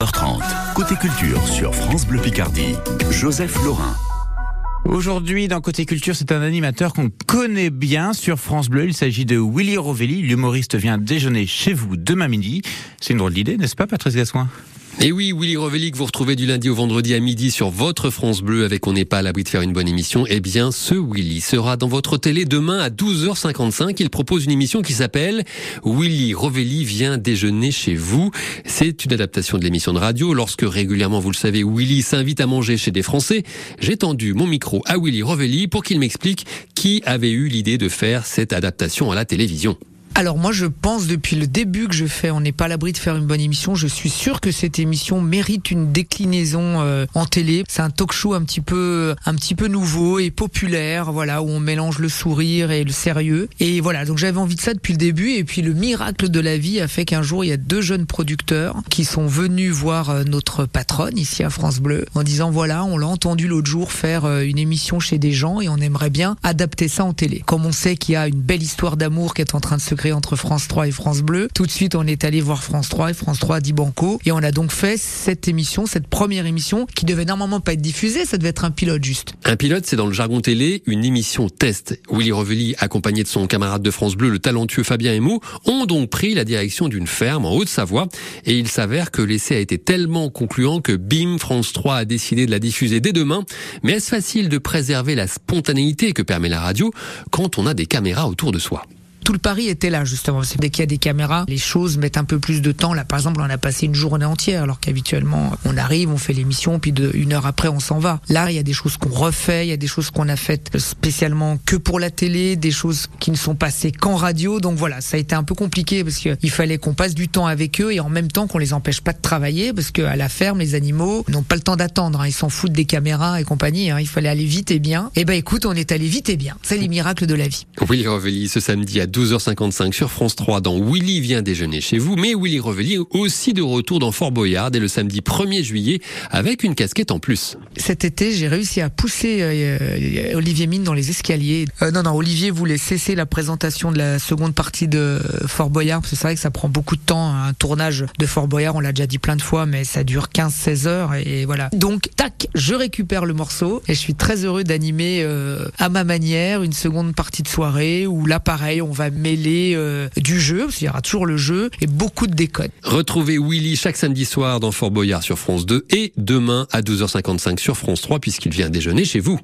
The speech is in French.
h30, côté culture sur France Bleu Picardie, Joseph Laurin. Aujourd'hui, dans Côté Culture, c'est un animateur qu'on connaît bien sur France Bleu. Il s'agit de Willy Rovelli. L'humoriste vient déjeuner chez vous demain midi. C'est une drôle d'idée, n'est-ce pas, Patrice Gassoin et oui, Willy Rovelli, que vous retrouvez du lundi au vendredi à midi sur votre France Bleu avec On n'est pas à l'abri de faire une bonne émission. Eh bien, ce Willy sera dans votre télé demain à 12h55. Il propose une émission qui s'appelle Willy Rovelli vient déjeuner chez vous. C'est une adaptation de l'émission de radio. Lorsque régulièrement, vous le savez, Willy s'invite à manger chez des Français, j'ai tendu mon micro à Willy Rovelli pour qu'il m'explique qui avait eu l'idée de faire cette adaptation à la télévision. Alors moi je pense depuis le début que je fais On n'est pas à l'abri de faire une bonne émission. Je suis sûr que cette émission mérite une déclinaison euh, en télé. C'est un talk show un petit peu un petit peu nouveau et populaire, voilà, où on mélange le sourire et le sérieux. Et voilà, donc j'avais envie de ça depuis le début et puis le miracle de la vie a fait qu'un jour il y a deux jeunes producteurs qui sont venus voir euh, notre patronne ici à France Bleu en disant voilà, on l'a entendu l'autre jour faire euh, une émission chez des gens et on aimerait bien adapter ça en télé. Comme on sait qu'il y a une belle histoire d'amour qui est en train de se créer entre France 3 et France Bleu. Tout de suite, on est allé voir France 3 et France 3 a dit banco. Et on a donc fait cette émission, cette première émission, qui devait normalement pas être diffusée, ça devait être un pilote juste. Un pilote, c'est dans le jargon télé une émission test. Willy Revelli, accompagné de son camarade de France Bleu, le talentueux Fabien Emo, ont donc pris la direction d'une ferme en Haute-Savoie. Et il s'avère que l'essai a été tellement concluant que bim, France 3 a décidé de la diffuser dès demain. Mais est-ce facile de préserver la spontanéité que permet la radio quand on a des caméras autour de soi? Tout le pari était là justement. C'est dès qu'il y a des caméras, les choses mettent un peu plus de temps. Là, par exemple, on a passé une journée entière, alors qu'habituellement, on arrive, on fait l'émission, puis de, une heure après, on s'en va. Là, il y a des choses qu'on refait, il y a des choses qu'on a faites spécialement que pour la télé, des choses qui ne sont passées qu'en radio. Donc voilà, ça a été un peu compliqué parce qu'il fallait qu'on passe du temps avec eux et en même temps qu'on les empêche pas de travailler parce qu'à la ferme, les animaux n'ont pas le temps d'attendre. Hein. Ils s'en foutent des caméras et compagnie. Hein. Il fallait aller vite et bien. Eh ben écoute, on est allé vite et bien. C'est les miracles de la vie. Oui, Revelli, ce samedi à 12h55 sur France 3 dans Willy vient déjeuner chez vous, mais Willy Revelli aussi de retour dans Fort Boyard dès le samedi 1er juillet avec une casquette en plus. Cet été, j'ai réussi à pousser euh, euh, Olivier Mine dans les escaliers. Euh, non, non, Olivier voulait cesser la présentation de la seconde partie de Fort Boyard, parce que c'est vrai que ça prend beaucoup de temps. Un tournage de Fort Boyard, on l'a déjà dit plein de fois, mais ça dure 15-16 heures, et voilà. Donc, tac, je récupère le morceau, et je suis très heureux d'animer à ma manière une seconde partie de soirée, où là, pareil, on va mêler euh, du jeu, parce qu'il y aura toujours le jeu, et beaucoup de décodes. Retrouvez Willy chaque samedi soir dans Fort Boyard sur France 2 et demain à 12h55 sur France 3 puisqu'il vient déjeuner chez vous.